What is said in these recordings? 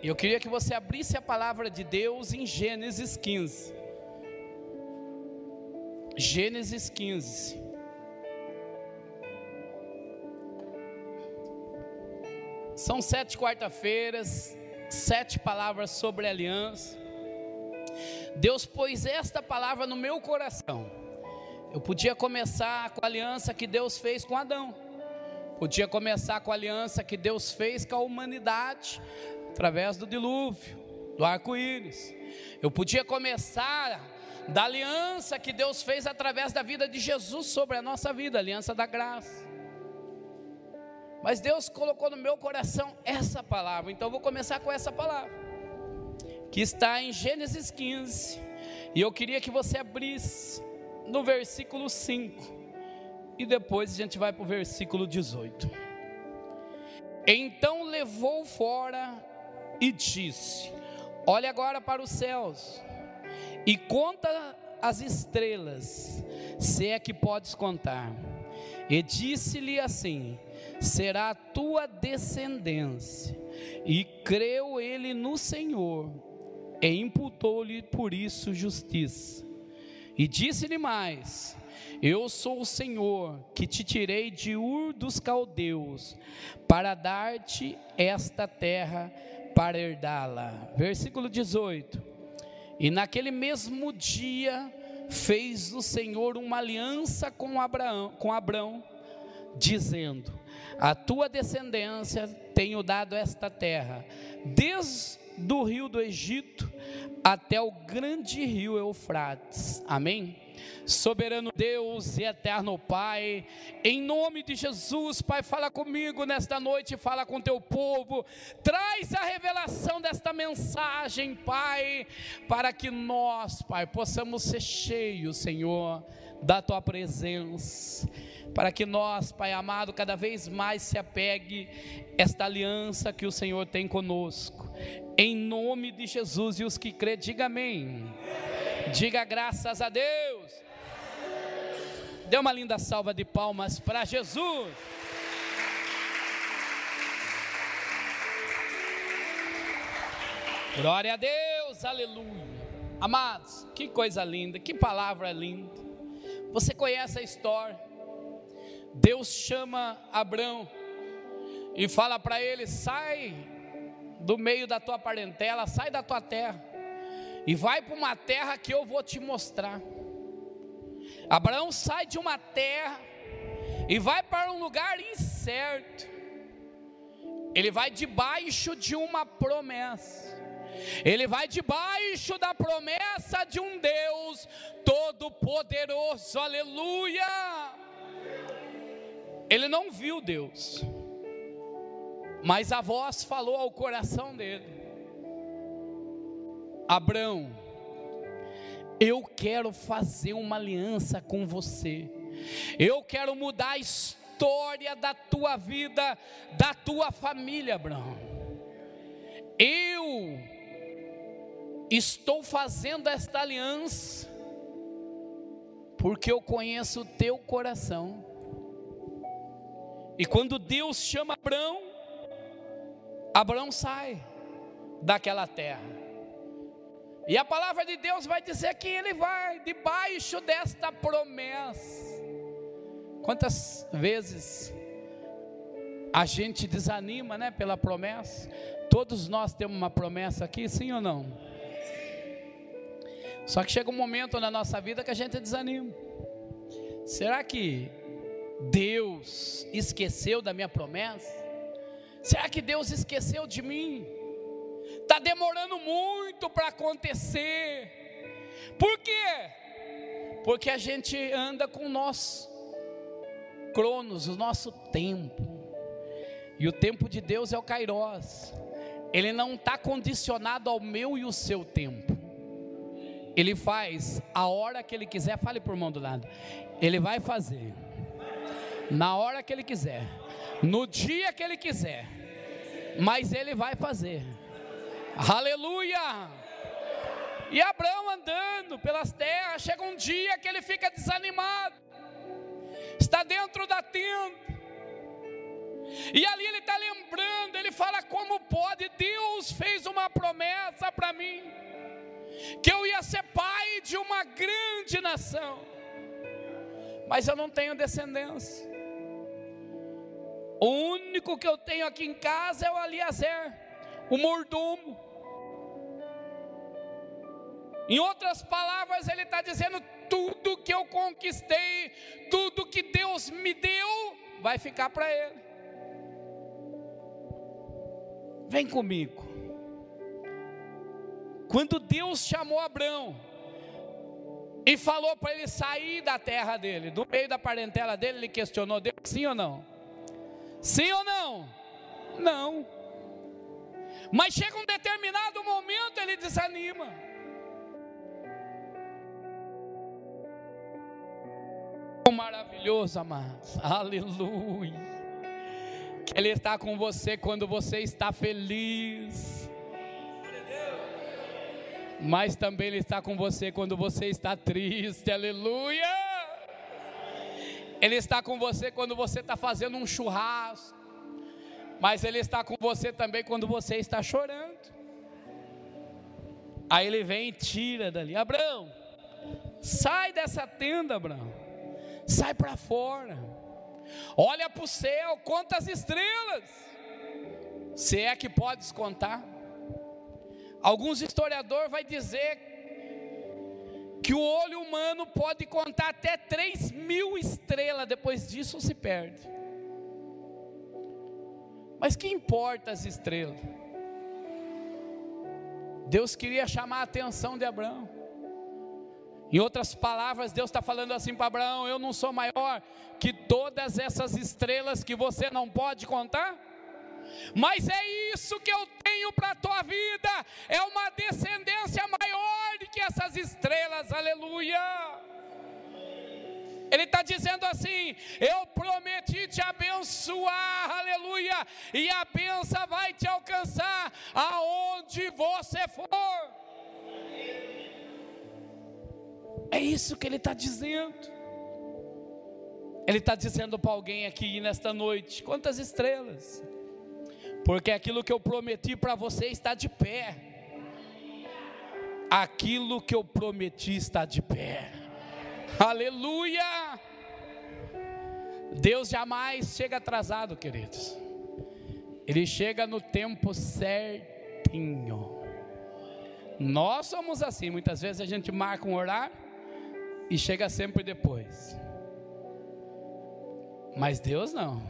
Eu queria que você abrisse a palavra de Deus em Gênesis 15. Gênesis 15. São sete quarta-feiras, sete palavras sobre aliança. Deus pôs esta palavra no meu coração. Eu podia começar com a aliança que Deus fez com Adão, podia começar com a aliança que Deus fez com a humanidade, através do dilúvio, do arco-íris. Eu podia começar da aliança que Deus fez através da vida de Jesus sobre a nossa vida, a aliança da graça. Mas Deus colocou no meu coração essa palavra, então eu vou começar com essa palavra, que está em Gênesis 15, e eu queria que você abrisse no versículo 5, e depois a gente vai para o versículo 18. Então levou fora e disse: Olhe agora para os céus e conta as estrelas, se é que podes contar. E disse-lhe assim: será a tua descendência. E creu ele no Senhor, e imputou-lhe por isso justiça. E disse-lhe mais: Eu sou o Senhor que te tirei de Ur dos caldeus, para dar-te esta terra para herdá-la. Versículo 18. E naquele mesmo dia fez o Senhor uma aliança com Abraão, com dizendo: A tua descendência tenho dado esta terra, desde do rio do Egito até o grande rio Eufrates. Amém? Soberano Deus e eterno Pai, em nome de Jesus, Pai, fala comigo nesta noite, fala com teu povo, traz a revelação desta mensagem, Pai, para que nós, Pai, possamos ser cheios, Senhor, da tua presença para que nós, Pai amado, cada vez mais se apegue esta aliança que o Senhor tem conosco. Em nome de Jesus e os que crê, diga amém. Diga graças a Deus. Dê uma linda salva de palmas para Jesus. Glória a Deus, aleluia. Amados, que coisa linda, que palavra linda. Você conhece a história? Deus chama Abraão e fala para ele: sai do meio da tua parentela, sai da tua terra e vai para uma terra que eu vou te mostrar. Abraão sai de uma terra e vai para um lugar incerto. Ele vai debaixo de uma promessa. Ele vai debaixo da promessa de um Deus todo-poderoso. Aleluia! Ele não viu Deus, mas a voz falou ao coração dele: Abraão, eu quero fazer uma aliança com você, eu quero mudar a história da tua vida, da tua família, Abraão. Eu estou fazendo esta aliança, porque eu conheço o teu coração. E quando Deus chama Abraão, Abraão sai daquela terra. E a palavra de Deus vai dizer que ele vai debaixo desta promessa. Quantas vezes a gente desanima, né, pela promessa? Todos nós temos uma promessa aqui, sim ou não? Só que chega um momento na nossa vida que a gente desanima. Será que Deus esqueceu da minha promessa? Será que Deus esqueceu de mim? Está demorando muito para acontecer. Por quê? Porque a gente anda com o nosso cronos, o nosso tempo. E o tempo de Deus é o Kairos. Ele não está condicionado ao meu e o seu tempo. Ele faz a hora que ele quiser, fale por mão do lado. Ele vai fazer na hora que Ele quiser, no dia que Ele quiser, mas Ele vai fazer. Aleluia! E Abraão andando pelas terras, chega um dia que ele fica desanimado, está dentro da tenda, e ali ele está lembrando, ele fala: como pode? Deus fez uma promessa para mim, que eu ia ser pai de uma grande nação, mas eu não tenho descendência. O único que eu tenho aqui em casa é o Aliazer, o mordomo. Em outras palavras, ele está dizendo: tudo que eu conquistei, tudo que Deus me deu, vai ficar para ele. Vem comigo. Quando Deus chamou Abraão e falou para ele sair da terra dele, do meio da parentela dele, ele questionou Deus, sim ou não? Sim ou não? Não. Mas chega um determinado momento, ele desanima. Maravilhoso, amados. Aleluia. Ele está com você quando você está feliz. Mas também Ele está com você quando você está triste. Aleluia. Ele está com você quando você está fazendo um churrasco. Mas Ele está com você também quando você está chorando. Aí Ele vem e tira dali. Abraão, sai dessa tenda, Abraão. Sai para fora. Olha para o céu, quantas estrelas. Se é que podes contar. Alguns historiadores vai dizer que o olho humano pode contar até 3 mil estrelas, depois disso se perde. Mas que importa as estrelas? Deus queria chamar a atenção de Abraão. Em outras palavras, Deus está falando assim para Abraão: Eu não sou maior que todas essas estrelas que você não pode contar. Mas é isso que eu tenho para a tua vida, é uma descendência maior do que essas estrelas, aleluia. Ele está dizendo assim: Eu prometi te abençoar, aleluia, e a benção vai te alcançar aonde você for. É isso que ele está dizendo. Ele está dizendo para alguém aqui nesta noite: quantas estrelas? Porque aquilo que eu prometi para você está de pé. Aquilo que eu prometi está de pé. Aleluia! Deus jamais chega atrasado, queridos. Ele chega no tempo certinho. Nós somos assim, muitas vezes a gente marca um horário e chega sempre depois. Mas Deus não.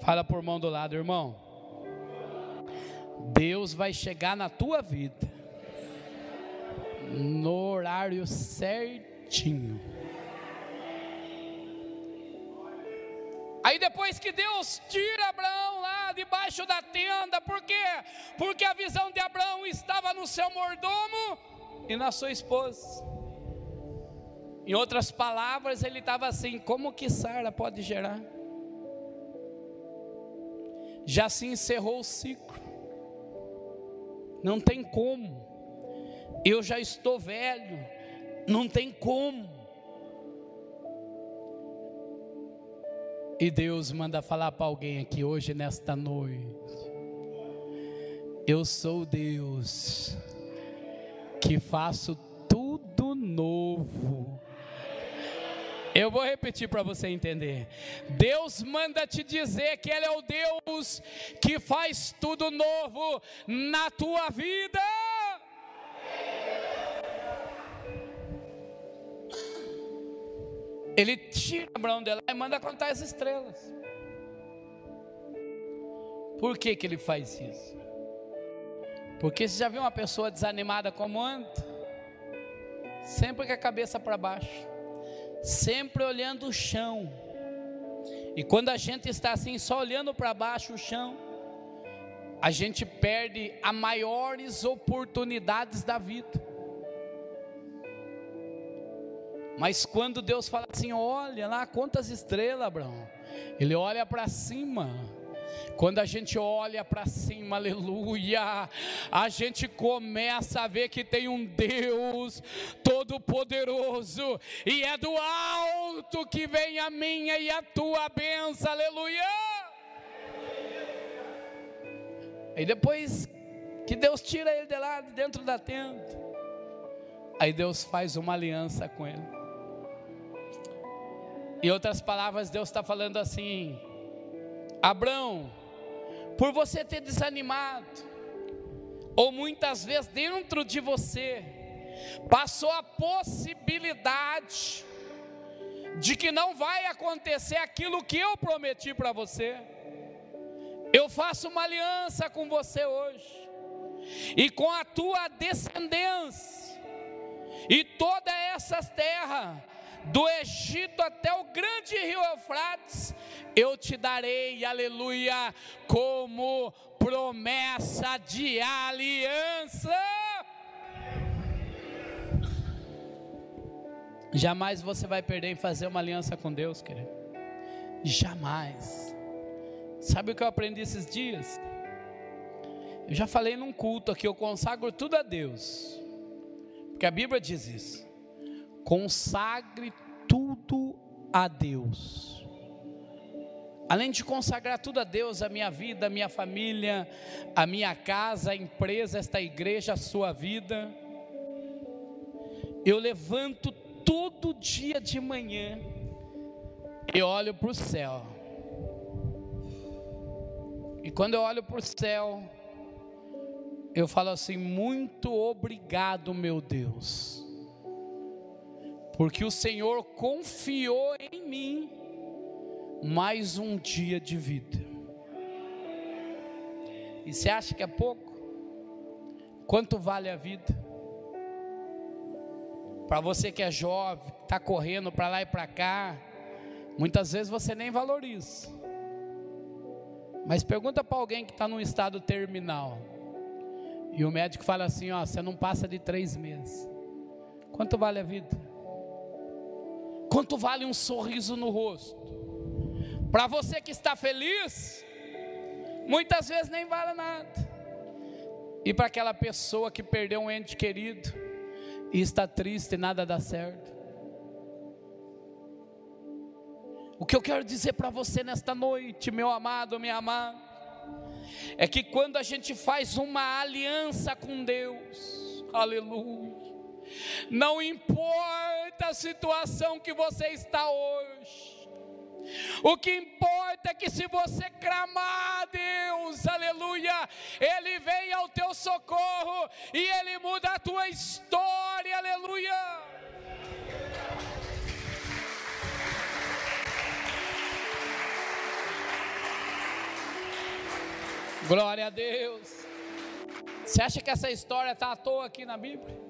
Fala por mão do lado, irmão. Deus vai chegar na tua vida no horário certinho. Aí depois que Deus tira Abraão lá debaixo da tenda, por quê? Porque a visão de Abraão estava no seu mordomo e na sua esposa. Em outras palavras, ele estava assim: como que Sara pode gerar? Já se encerrou o ciclo. Não tem como. Eu já estou velho. Não tem como. E Deus manda falar para alguém aqui hoje, nesta noite. Eu sou Deus que faço tudo novo eu vou repetir para você entender. Deus manda te dizer que Ele é o Deus que faz tudo novo na tua vida. Ele tira Abraão dela e manda contar as estrelas. Por que, que ele faz isso? Porque você já viu uma pessoa desanimada como anda? Sempre com a cabeça para baixo sempre olhando o chão. E quando a gente está assim, só olhando para baixo o chão, a gente perde as maiores oportunidades da vida. Mas quando Deus fala assim, olha lá quantas estrelas, Abraão, ele olha para cima quando a gente olha para cima, aleluia, a gente começa a ver que tem um Deus todo-poderoso, e é do alto que vem a minha e a tua bênção, aleluia. E depois que Deus tira ele de lá, de dentro da tenda. Aí Deus faz uma aliança com ele. Em outras palavras, Deus está falando assim: Abraão, por você ter desanimado, ou muitas vezes dentro de você, passou a possibilidade de que não vai acontecer aquilo que eu prometi para você. Eu faço uma aliança com você hoje, e com a tua descendência, e toda essa terra, do Egito até o grande rio Eufrates, eu te darei, aleluia, como promessa de aliança. Jamais você vai perder em fazer uma aliança com Deus, querido. Jamais. Sabe o que eu aprendi esses dias? Eu já falei num culto aqui, eu consagro tudo a Deus. Porque a Bíblia diz isso. Consagre tudo a Deus. Além de consagrar tudo a Deus, a minha vida, a minha família, a minha casa, a empresa, esta igreja, a sua vida, eu levanto todo dia de manhã e olho para o céu. E quando eu olho para o céu, eu falo assim: muito obrigado, meu Deus, porque o Senhor confiou em mim mais um dia de vida. E você acha que é pouco? Quanto vale a vida? Para você que é jovem, está correndo para lá e para cá, muitas vezes você nem valoriza. Mas pergunta para alguém que está num estado terminal. E o médico fala assim: ó, você não passa de três meses. Quanto vale a vida? Quanto vale um sorriso no rosto? Para você que está feliz, muitas vezes nem vale nada. E para aquela pessoa que perdeu um ente querido, e está triste e nada dá certo. O que eu quero dizer para você nesta noite, meu amado, minha amada, é que quando a gente faz uma aliança com Deus, aleluia, não importa a situação que você está hoje, o que importa é que se você clamar a Deus, aleluia, Ele vem ao teu socorro e Ele muda a tua história, aleluia. Glória a Deus. Você acha que essa história está à toa aqui na Bíblia?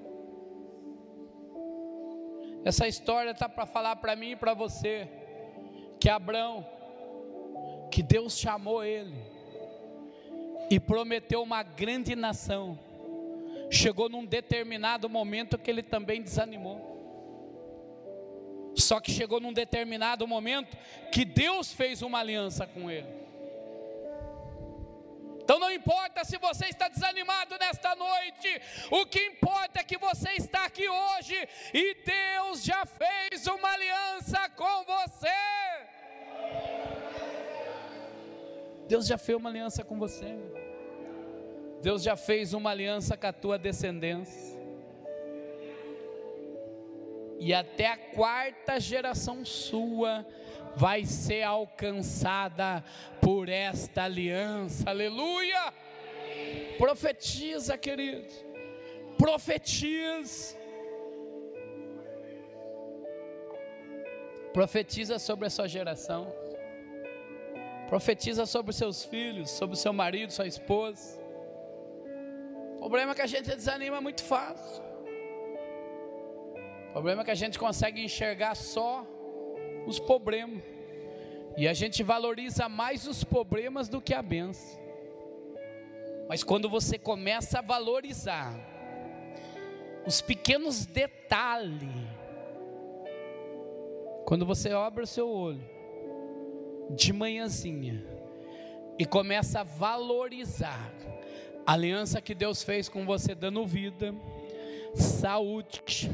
Essa história está para falar para mim e para você que Abraão, que Deus chamou ele e prometeu uma grande nação, chegou num determinado momento que ele também desanimou. Só que chegou num determinado momento que Deus fez uma aliança com ele. Então não importa se você está desanimado nesta noite, o que importa é que você está aqui hoje e Deus já fez uma aliança com você. Deus já fez uma aliança com você. Deus já fez uma aliança com a tua descendência. E até a quarta geração sua vai ser alcançada por esta aliança. Aleluia! Profetiza, querido. Profetiza. Profetiza sobre a sua geração. Profetiza sobre os seus filhos, sobre o seu marido, sua esposa. O problema é que a gente desanima muito fácil. O problema é que a gente consegue enxergar só os problemas. E a gente valoriza mais os problemas do que a benção. Mas quando você começa a valorizar os pequenos detalhes, quando você abre o seu olho de manhãzinha e começa a valorizar a aliança que Deus fez com você, dando vida, saúde,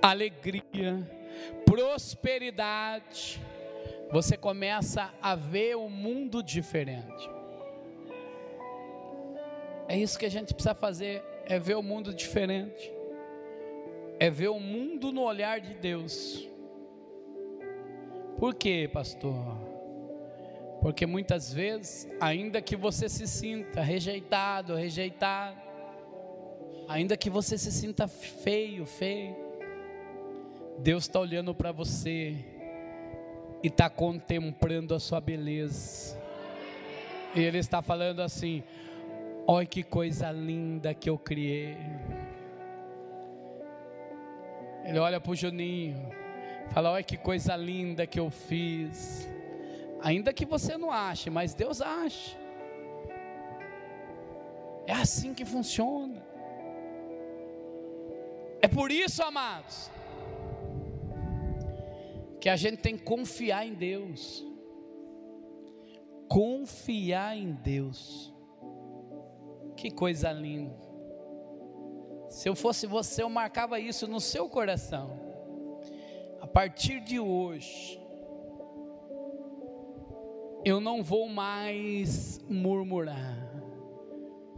alegria, prosperidade, você começa a ver o um mundo diferente. É isso que a gente precisa fazer, é ver o mundo diferente. É ver o mundo no olhar de Deus. Por quê, pastor? Porque muitas vezes, ainda que você se sinta rejeitado, rejeitado, ainda que você se sinta feio, feio, Deus está olhando para você e está contemplando a sua beleza. E Ele está falando assim: olha que coisa linda que eu criei. Ele olha para o Juninho, fala: olha que coisa linda que eu fiz. Ainda que você não ache, mas Deus acha. É assim que funciona. É por isso, amados, que a gente tem que confiar em Deus. Confiar em Deus. Que coisa linda. Se eu fosse você, eu marcava isso no seu coração. Partir de hoje, eu não vou mais murmurar.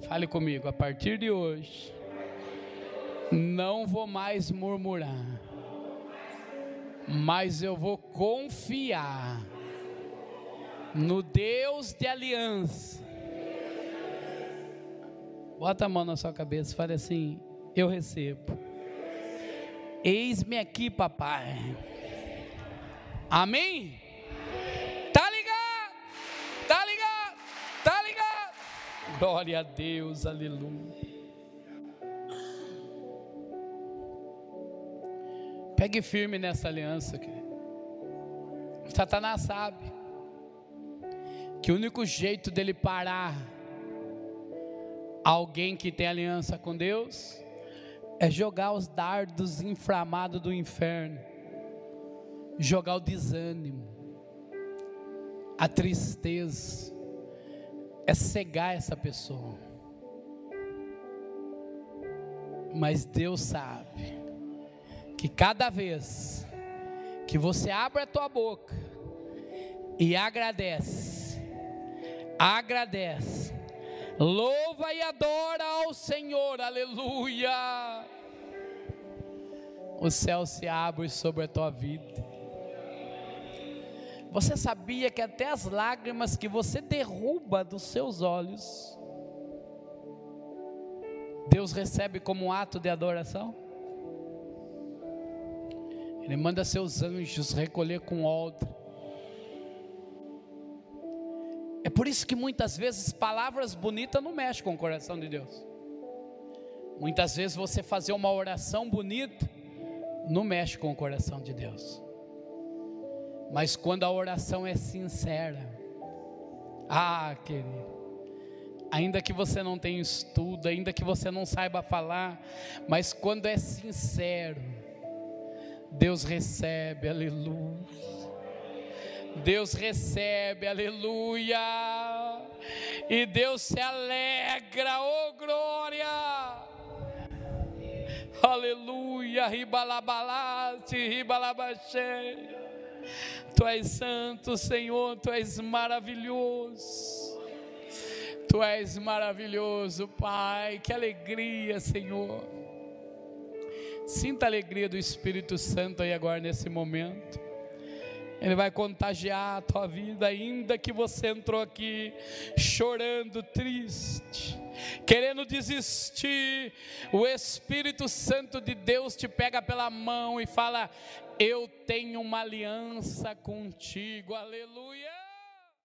Fale comigo, a partir de hoje, não vou mais murmurar mas eu vou confiar no Deus de aliança. Bota a mão na sua cabeça e fale assim: Eu recebo. Eis-me aqui, papai. Amém? Tá ligado? Tá ligado? Tá ligado? Glória a Deus, aleluia. Pegue firme nessa aliança, querido. Satanás sabe que o único jeito dele parar alguém que tem aliança com Deus é jogar os dardos inflamados do inferno, jogar o desânimo, a tristeza, é cegar essa pessoa. Mas Deus sabe que cada vez que você abre a tua boca e agradece, agradece, louva e adora ao Senhor, aleluia. O céu se abre sobre a tua vida. Você sabia que até as lágrimas que você derruba dos seus olhos, Deus recebe como um ato de adoração? Ele manda seus anjos recolher com odre. É por isso que muitas vezes palavras bonitas não mexem com o coração de Deus. Muitas vezes você fazer uma oração bonita não mexe com o coração de Deus. Mas quando a oração é sincera, ah, querido, ainda que você não tenha estudo, ainda que você não saiba falar, mas quando é sincero, Deus recebe, aleluia. Deus recebe, aleluia. E Deus se alegra, oh glória. Aleluia, ribalabalate, ribalabaxé. Tu és santo, Senhor, tu és maravilhoso. Tu és maravilhoso, Pai. Que alegria, Senhor. Sinta a alegria do Espírito Santo aí agora nesse momento. Ele vai contagiar a tua vida, ainda que você entrou aqui chorando, triste, querendo desistir. O Espírito Santo de Deus te pega pela mão e fala: Eu tenho uma aliança contigo, aleluia.